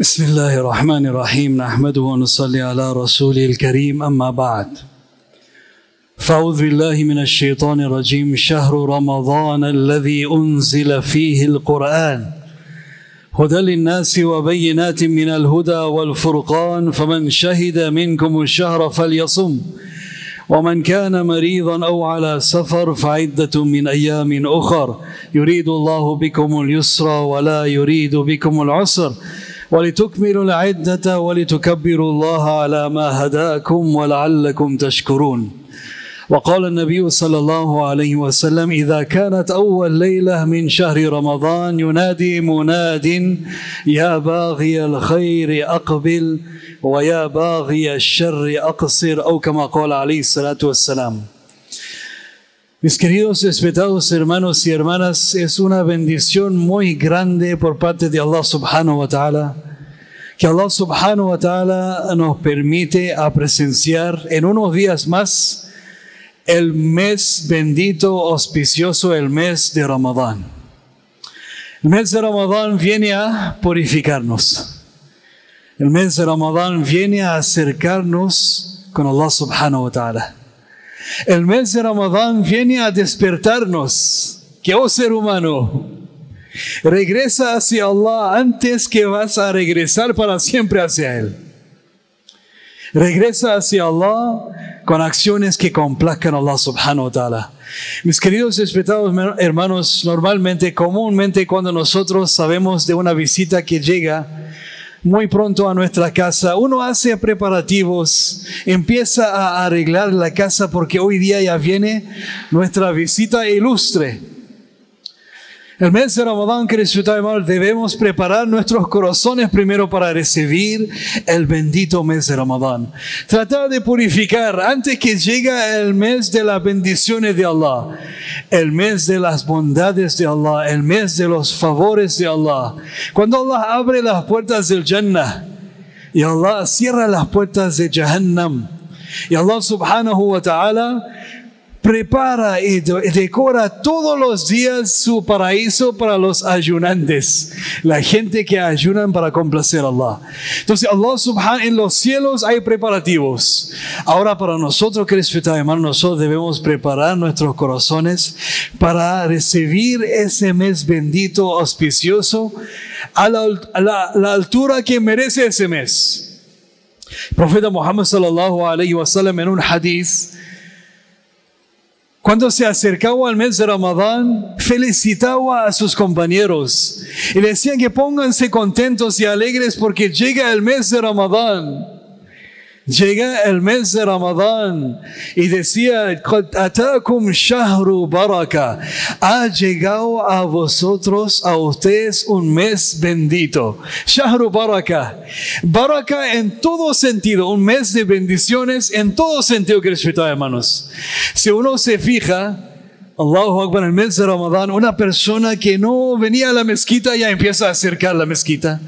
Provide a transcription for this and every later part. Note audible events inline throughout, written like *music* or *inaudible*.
بسم الله الرحمن الرحيم. نحمده ونصلي على رسوله الكريم. أما بعد فأعوذ بالله من الشيطان الرجيم. شهر رمضان الذي أنزل فيه القرآن. هدى للناس وبينات من الهدى والفرقان. فمن شهد منكم الشهر فليصم. ومن كان مريضا أو على سفر فعدة من أيام أخر. يريد الله بكم اليسر ولا يريد بكم العسر. ولتكملوا العدة ولتكبروا الله على ما هداكم ولعلكم تشكرون. وقال النبي صلى الله عليه وسلم إذا كانت أول ليلة من شهر رمضان ينادي مناد يا باغي الخير أقبل ويا باغي الشر أقصر. أو كما قال عليه الصلاة والسلام. Mis queridos respetados hermanos y hermanas, es una bendición muy grande por parte de Allah subhanahu wa ta'ala que Allah subhanahu wa ta'ala nos permite a presenciar en unos días más el mes bendito, auspicioso, el mes de Ramadán. El mes de Ramadán viene a purificarnos. El mes de Ramadán viene a acercarnos con Allah subhanahu wa ta'ala. El mes de Ramadán viene a despertarnos que, oh ser humano, regresa hacia Allah antes que vas a regresar para siempre hacia Él. Regresa hacia Allah con acciones que complazcan a Allah subhanahu wa ta'ala. Mis queridos respetados hermanos, normalmente, comúnmente cuando nosotros sabemos de una visita que llega, muy pronto a nuestra casa, uno hace preparativos, empieza a arreglar la casa porque hoy día ya viene nuestra visita ilustre. El mes de Ramadán, queridos hermanos, debemos preparar nuestros corazones primero para recibir el bendito mes de Ramadán. Tratar de purificar antes que llegue el mes de las bendiciones de Allah, el mes de las bondades de Allah, el mes de los favores de Allah. Cuando Allah abre las puertas del Jannah y Allah cierra las puertas de Jahannam y Allah subhanahu wa ta'ala prepara y decora todos los días su paraíso para los ayunantes, la gente que ayunan para complacer a Allah. Entonces, Allah subhanahu en los cielos hay preparativos. Ahora, para nosotros que respetar, hermano, nosotros debemos preparar nuestros corazones para recibir ese mes bendito, auspicioso, a la, a la, altura que merece ese mes. Profeta Muhammad sallallahu alayhi wa sallam en un hadith cuando se acercaba al mes de Ramadán, felicitaba a sus compañeros y decían que pónganse contentos y alegres porque llega el mes de Ramadán. Llega el mes de Ramadán y decía, atakum shahru baraka. Ha llegado a vosotros, a ustedes, un mes bendito. Shahru baraka. Baraka en todo sentido, un mes de bendiciones en todo sentido, que hermanos. Si uno se fija, Allahu Akbar, el mes de Ramadán, una persona que no venía a la mezquita ya empieza a acercar la mezquita.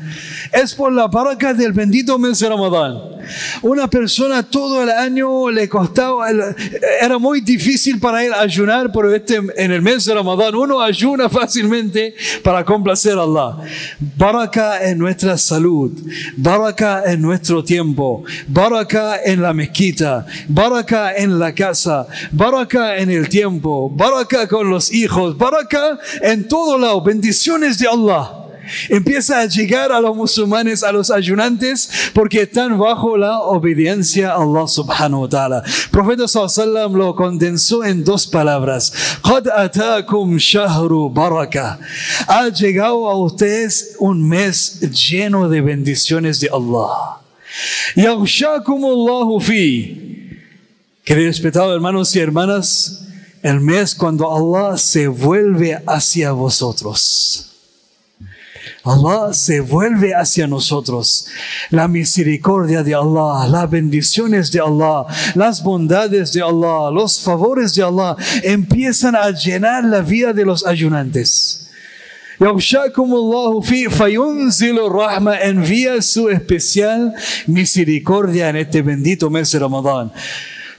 Es por la baraka del bendito mes de Ramadán. Una persona todo el año le costaba, era muy difícil para él ayunar, pero este, en el mes de Ramadán uno ayuna fácilmente para complacer a Allah. Baraka en nuestra salud, baraka en nuestro tiempo, baraka en la mezquita, baraka en la casa, baraka en el tiempo, baraka con los hijos, baraka en todo lado, bendiciones de Allah. Empieza a llegar a los musulmanes, a los ayunantes, porque están bajo la obediencia a Allah subhanahu wa ta'ala. Profeta sallallahu lo condensó en dos palabras. Qad atakum shahru baraka. Ha llegado a ustedes un mes lleno de bendiciones de Allah. Yaghshakum Allahu fi. Queridos respetados hermanos y hermanas, el mes cuando Allah se vuelve hacia vosotros. Allah se vuelve hacia nosotros. La misericordia de Allah, las bendiciones de Allah, las bondades de Allah, los favores de Allah empiezan a llenar la vida de los ayunantes. Rahma envía su especial misericordia en este bendito mes de Ramadán.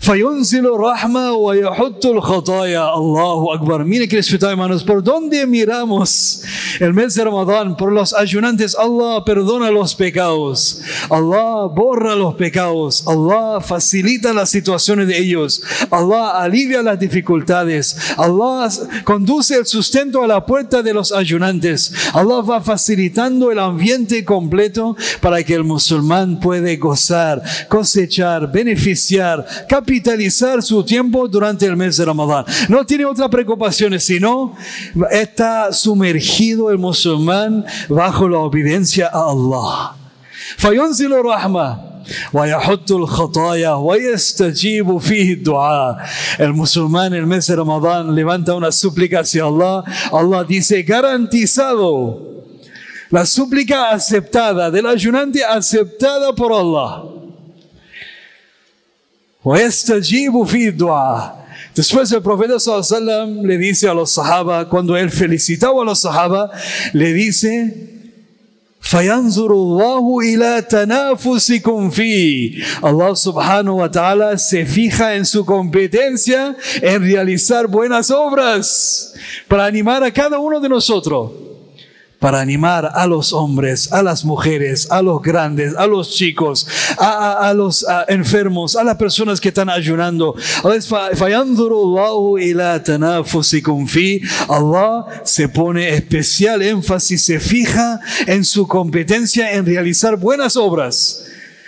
Fayunzil Rahma wa Yahutul Khataya. Allahu Akbar. Mire que respetar, hermanos. ¿Por dónde miramos el mes de Ramadán? Por los ayunantes. Allah perdona los pecados. Allah borra los pecados. Allah facilita las situaciones de ellos. Allah alivia las dificultades. Allah conduce el sustento a la puerta de los ayunantes. Allah va facilitando el ambiente completo para que el musulmán puede gozar, cosechar, beneficiar, capitalizar su tiempo durante el mes de Ramadán. No tiene otras preocupaciones, sino está sumergido el musulmán bajo la obediencia a Allah. فينزل الرحمة ويحط الخطايا ويستجيب فيه الدعاء el musulmán en el mes de Ramadán levanta una súplica hacia Allah Allah dice garantizado la súplica aceptada del ayunante aceptada por Allah ويستجيب فيه الدعاء este después el profeta sallam le dice a los sahaba, cuando él felicitaba a los sahaba, le dice, Allah subhanahu wa ta'ala se fija en su competencia en realizar buenas obras para animar a cada uno de nosotros para animar a los hombres, a las mujeres, a los grandes, a los chicos, a, los enfermos, a las personas que están ayunando. Allah se pone especial énfasis, se fija en su competencia en realizar buenas obras.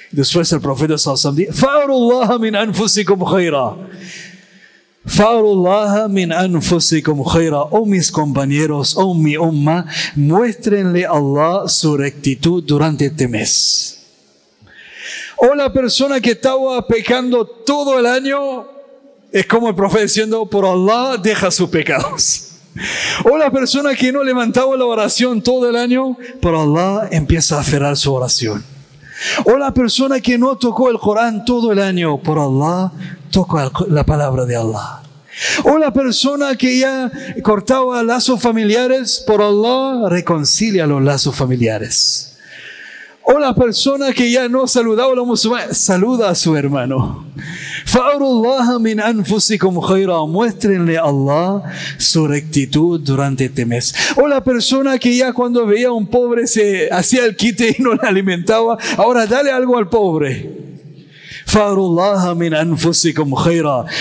Después el profeta sallallahu alaihi wasallam Fa'arullah min anfusikum khaira, oh mis compañeros, oh mi umma, muéstrenle a Allah su rectitud durante este mes. O la persona que estaba pecando todo el año, es como el profeta diciendo, por Allah deja sus pecados. *laughs* O la persona que no levantaba la oración todo el año, por Allah empieza a aferrar su oración. O la persona que no tocó el Corán todo el año, por Allah toca la palabra de Allah. O la persona que ya cortaba lazos familiares, por Allah reconcilia los lazos familiares. O la persona que ya no saludaba a los musulmanes, saluda a su hermano. min anfusikum Muéstrenle a Allah su rectitud durante este mes. O la persona que ya cuando veía a un pobre se hacía el quite y no le alimentaba, ahora dale algo al pobre. min anfusikum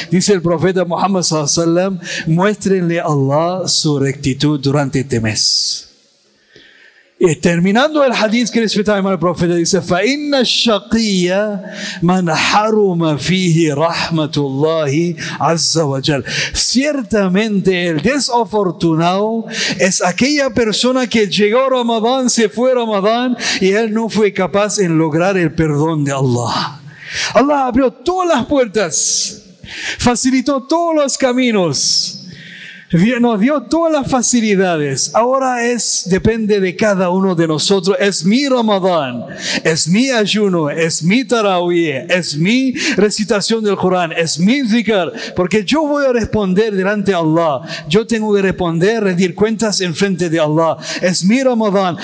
Dice el profeta Muhammad sallallahu muéstrenle a Allah su rectitud durante este mes. Y terminando el hadith que les el profeta dice, فَإِنَّ الشَّقِيَّ مَنْ حَرُمَ فِيهِ رَحْمَةُ اللَّهِ عَزَّ وَجَلَ Ciertamente el desafortunado es aquella persona que llegó a Ramadán, se fue a Ramadán y él no fue capaz en lograr el perdón de Allah. Allah abrió todas las puertas, facilitó todos los caminos nos dio todas las facilidades. Ahora es, depende de cada uno de nosotros. Es mi Ramadán, es mi ayuno, es mi tarawih, es mi recitación del Corán, es mi zikr. Porque yo voy a responder delante de Allah. Yo tengo que responder, rendir cuentas en frente de Allah. Es mi Ramadán.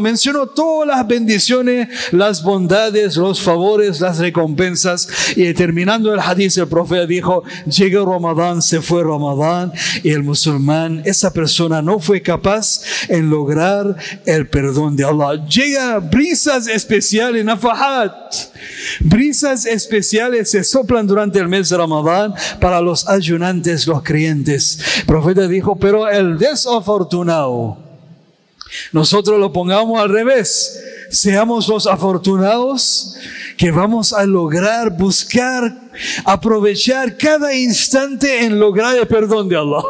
Mencionó todas las bendiciones, las bondades, los favores, las recompensas. Y terminando el hadith, el profeta dijo, llega Ramadán se fue Ramadán y el musulmán, esa persona no fue capaz en lograr el perdón de Allah. Llega brisas especiales, nafahat. Brisas especiales se soplan durante el mes de Ramadán para los ayunantes, los creyentes. El profeta dijo, pero el desafortunado, nosotros lo pongamos al revés. Seamos los afortunados que vamos a lograr buscar, aprovechar cada instante en lograr el perdón de Allah.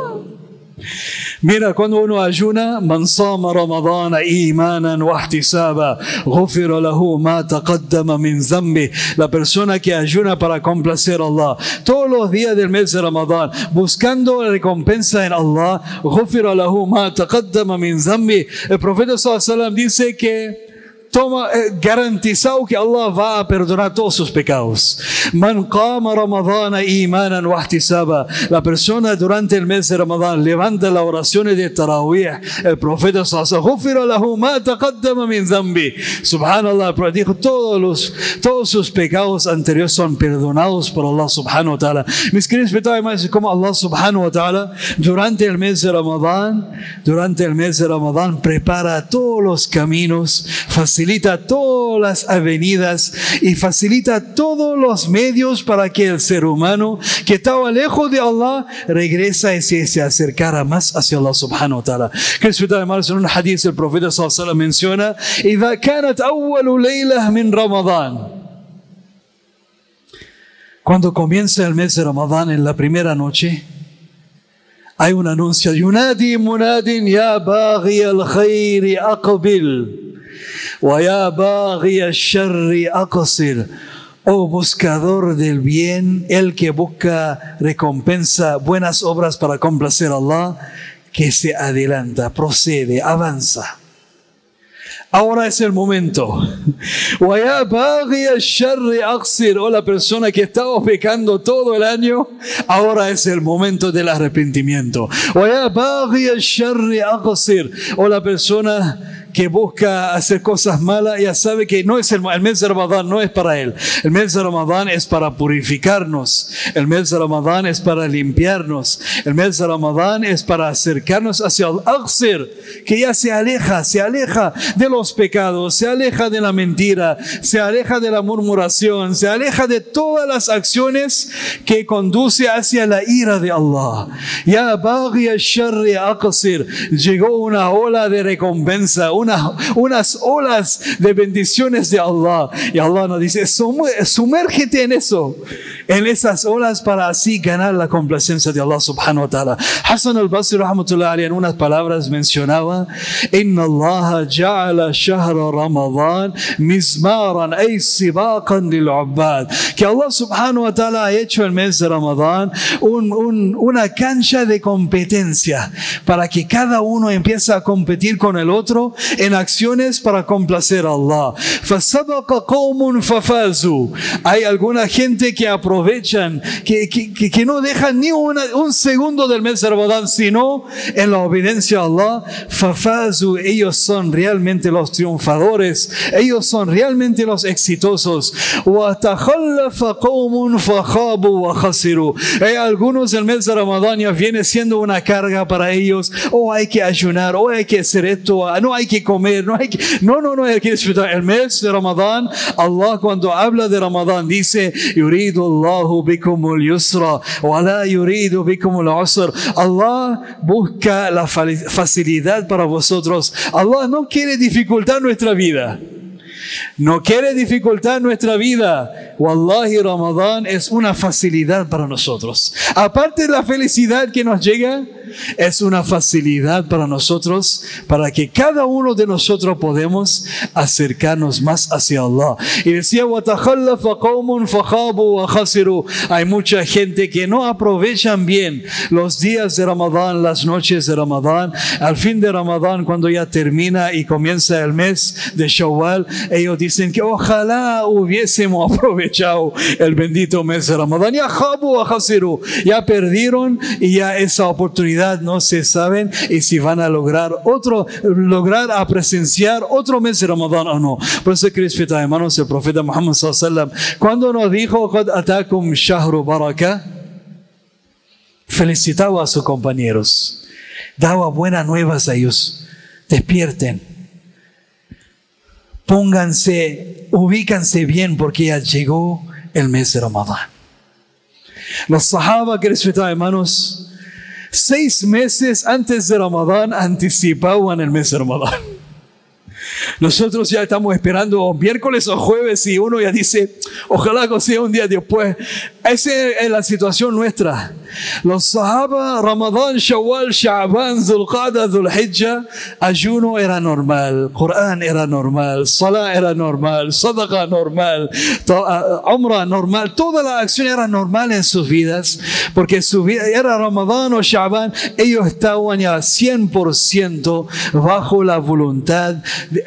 Mira, cuando uno ayuna, man sama ramadana imanan wa ihtisaba, ghufira lahu ma taqaddama min zambi. La persona que ayuna para complacer a Allah, todos los días del mes de Ramadán, buscando la recompensa en Allah, ghufira lahu ma taqaddama min zambi. El profeta sallallahu alaihi wasallam dice que toma eh, garantizado que Allah va a perdonar todos sus pecados. Man qama Ramadana imanan wa ihtisaba. La persona durante el mes de Ramadán levanta las oraciones de Tarawih. El profeta sallallahu lahu ma taqaddama min dhanbi. Subhanallah, dijo todos los todos sus pecados anteriores son perdonados por Allah subhanahu wa ta'ala. Mis queridos hermanos, como Allah subhanahu wa ta'ala durante el mes de Ramadán, durante el mes de Ramadán prepara todos los caminos, facilita todas las avenidas y facilita todos los medios para que el ser humano que estaba lejos de Allah regresa y se, acercara más hacia Allah subhanahu wa ta'ala. Que hermanos, en un hadith el profeta sallallahu alaihi menciona, إذا كانت أول ليلة من رمضان cuando comienza el mes de Ramadán en la primera noche, hay un anuncio, ينادي مناد يا باغي الخير أقبل ويا باغي الشر أقصر Oh buscador del bien, el que busca recompensa, buenas obras para complacer a Allah, que se adelanta, procede, avanza. Ahora es el momento. O la persona que estaba pecando todo el año, ahora es el momento del arrepentimiento. O la persona que busca hacer cosas malas ya sabe que no es el, mes de Ramadán no es para él. El mes de Ramadán es para purificarnos. El mes de Ramadán es para limpiarnos. El mes de Ramadán es para acercarnos hacia el Aksir, que ya se aleja, se aleja de los pecados, se aleja de la mentira, se aleja de la murmuración, se aleja de todas las acciones que conduce hacia la ira de Allah. Ya llegó una ola de recompensa, unas olas de bendiciones de Allah. Y Allah nos dice, sumérgete en eso, en esas olas para así ganar la complacencia de Allah subhanahu wa ta'ala. Hassan al-Basri en unas palabras mencionaba, Inna Allah ja'ala shahra Ramadan mizmaran ay sibaqan lil Que Allah subhanahu wa ta'ala ha hecho el mes de Ramadán una cancha de competencia para que cada uno empiece a competir con el otro en acciones para complacer a Allah. Hay alguna gente que aprovechan, que, que, no dejan ni un segundo del mes de Ramadán, sino en la obediencia a Allah. Ellos son realmente los triunfadores. Ellos son realmente los exitosos. Hay algunos el mes de Ramadán ya viene siendo una carga para ellos. Oh, hay que ayunar, oh, hay que hacer esto, no hay que comer, no hay que, no, no, no hay que disfrutar. El mes de Ramadán, Allah cuando habla de Ramadán dice, yuridu Allahu bikum yusra, wa yuridu bikum usr. Allah busca la facilidad para vosotros. Allah no quiere dificultar nuestra vida. No quiere dificultar nuestra vida. Wallahi, Ramadán es una facilidad para nosotros. Aparte de la felicidad que nos llega, es una facilidad para nosotros, para que cada uno de nosotros podemos acercarnos más hacia Allah. Y decía, hay mucha gente que no aprovechan bien los días de Ramadán, las noches de Ramadán. Al fin de Ramadán, cuando ya termina y comienza el mes de Shawwal, ellos dicen que ojalá hubiésemos *laughs* aprovechado el bendito mes de Ramadán. Ya, perdieron y ya esa oportunidad no se saben y si van a lograr otro, lograr a presenciar otro mes de Ramadán o no. Por eso, Cristo, hermanos, el profeta Muhammad cuando nos dijo, atakum shahru baraka, felicitaba a sus compañeros, daba buenas nuevas a ellos, despierten, pónganse, ubícanse bien porque ya llegó el mes de Ramadán. Los sahaba, que hermanos, seis meses antes de Ramadán anticipaban el mes de Ramadán. Nosotros ya estamos esperando miércoles o jueves y uno ya dice, ojalá que sea un día después. Esa es la situación nuestra. Los Sahaba, Ramadán, Shawwal, Sha'ban, Zulqada, Zulhijja, ayuno era normal, Quran era normal, Salah era normal, Sadaqa normal, ah, Umrah normal, toda la acción era normal en sus vidas, porque su era Ramadán o Sha'ban, ellos estaban ya 100% bajo la voluntad,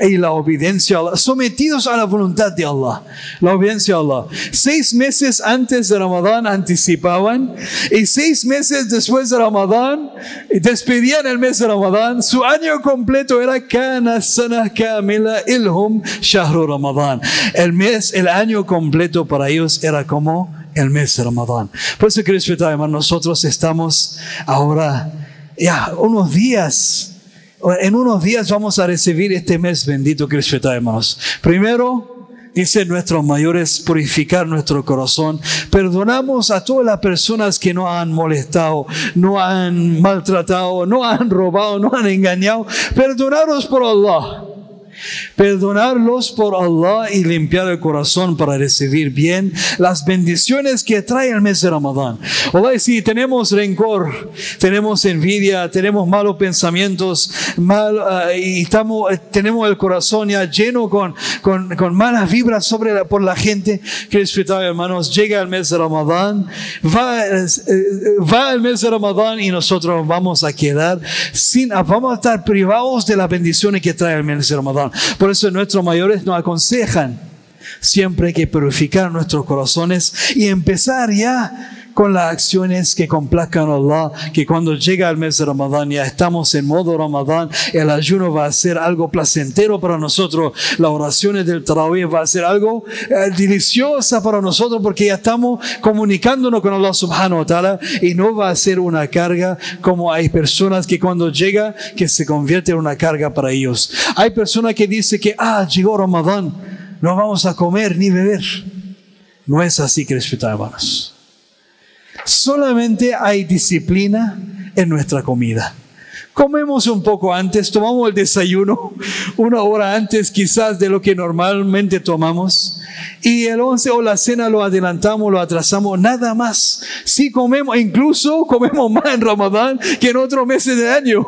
y la obediencia a Allah, sometidos a la voluntad de Allah, la obediencia a Allah. Seis meses antes de Ramadán anticipaban y seis meses después de Ramadán despedían el mes de Ramadán. Su año completo era Kana Sana Kamila Ilhum Shahru Ramadán. El mes, el año completo para ellos era como el mes de Ramadán. Por eso, queridos hermanos, nosotros estamos ahora ya unos días en unos días vamos a recibir este mes bendito, queridos hermanos. Primero, dice nuestros mayores, purificar nuestro corazón. Perdonamos a todas las personas que nos han molestado, no han maltratado, no han robado, no han engañado. Perdonaros por Allah. Perdonarlos por Allah y limpiar el corazón para recibir bien las bendiciones que trae el mes de Ramadán. O si tenemos rencor, tenemos envidia, tenemos malos pensamientos, mal, eh, y estamos, eh, tenemos el corazón ya lleno con, con, malas vibras sobre por la gente, que hermanos, llega el mes de Ramadán, va, eh, va el mes de Ramadán y nosotros vamos a quedar sin, vamos a estar privados de las bendiciones que trae el mes de Ramadán. Por eso nuestros mayores nos aconsejan siempre hay que purificar nuestros corazones y empezar ya con las acciones que complazcan a Allah, que cuando llega el mes de Ramadán ya estamos en modo Ramadán, el ayuno va a ser algo placentero para nosotros, las oraciones del Tarawih va a ser algo eh, deliciosa para nosotros porque ya estamos comunicándonos con Allah subhanahu wa ta'ala y no va a ser una carga como hay personas que cuando llega que se convierte en una carga para ellos. Hay personas que dicen que, ah, llegó Ramadán, no vamos a comer ni beber. No es así que hermanos. Solamente hay disciplina en nuestra comida. Comemos un poco antes, tomamos el desayuno una hora antes quizás de lo que normalmente tomamos y el once o la cena lo adelantamos, lo atrasamos, nada más. Si comemos, incluso comemos más en Ramadán que en otros meses del año.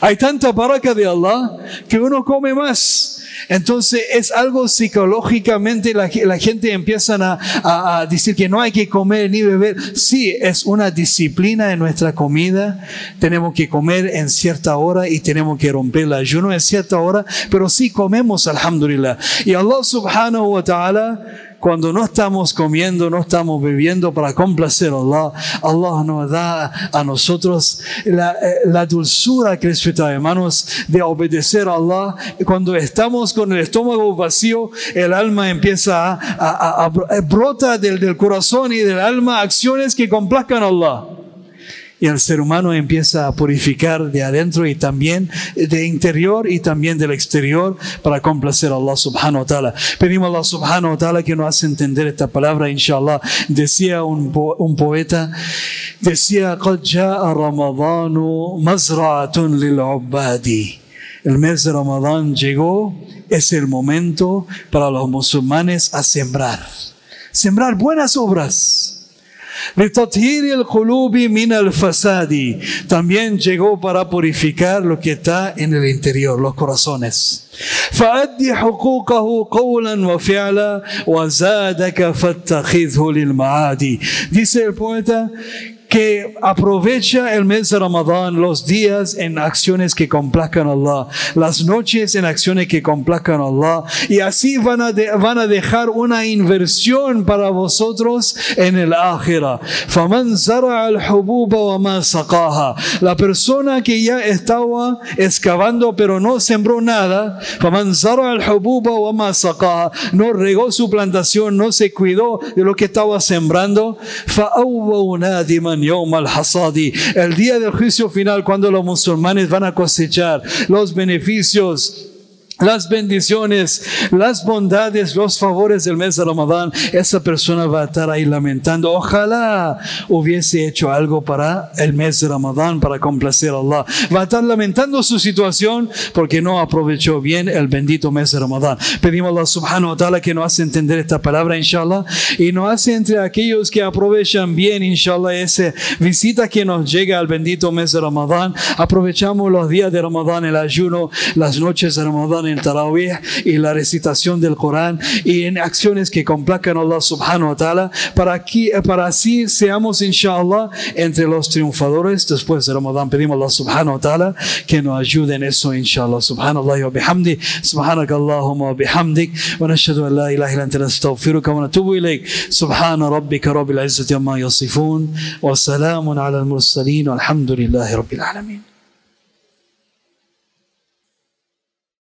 Hay tanta baraka de Allah que uno come más. Entonces es algo psicológicamente la, gente empieza a, decir que no hay que comer ni beber. Sí, es una disciplina en nuestra comida. Tenemos que comer en cierta hora y tenemos que romper el ayuno en cierta hora, pero sí comemos, alhamdulillah. Y Allah subhanahu wa ta'ala cuando no estamos comiendo, no estamos bebiendo para complacer a Allah, Allah nos da a nosotros la, eh, dulzura que hermanos de obedecer a Allah. Cuando estamos con el estómago vacío, el alma empieza a, a, brota del, del corazón y del alma acciones que complazcan a Allah y el ser humano empieza a purificar de adentro y también de interior y también del exterior para complacer a Allah subhanahu wa ta'ala. Pedimos a Allah subhanahu wa ta'ala que nos hace entender esta palabra, inshallah. Decía un, un poeta, decía, قد جاء رمضان مزرعة للعباد. El mes de Ramadán llegó, es el momento para los musulmanes a sembrar. Sembrar buenas obras también llegó para purificar lo que está en el interior, los corazones. Dice el poeta que aprovecha el mes de Ramadán, los días en acciones que complazcan a Allah, las noches en acciones que complazcan a Allah, y así van a, van a dejar una inversión para vosotros en el ájira. La persona que ya estaba excavando pero no sembró nada, no regó su plantación, no se cuidó de lo que estaba sembrando, el día del juicio final, cuando los musulmanes van a cosechar los beneficios las bendiciones, las bondades, los favores del mes de Ramadán, esa persona va a estar ahí lamentando. Ojalá hubiese hecho algo para el mes de Ramadán, para complacer a Allah. Va a estar lamentando su situación porque no aprovechó bien el bendito mes de Ramadán. Pedimos a Allah subhanahu wa ta'ala que nos hace entender esta palabra, inshallah, y nos hace entre aquellos que aprovechan bien, inshallah, esa visita que nos llega al bendito mes de Ramadán. Aprovechamos los días de Ramadán, el ayuno, las noches de Ramadán en Tarawih y la recitación del Corán y en acciones que complacan a Allah subhanahu wa ta'ala para, aquí, para así seamos inshallah entre los triunfadores después de Ramadán. Pedimos a Allah subhanahu wa ta'ala que nos ayude en eso inshallah. Subhanallah wa bihamdi. Subhanak Allahumma wa bihamdik. Wa nashhadu an la ilaha illa anta nastaghfiruka wa natubu ilayk. Subhana rabbika rabbil izzati amma yasifun. Wa salamun ala al-mursalin. Walhamdulillahi rabbil alamin.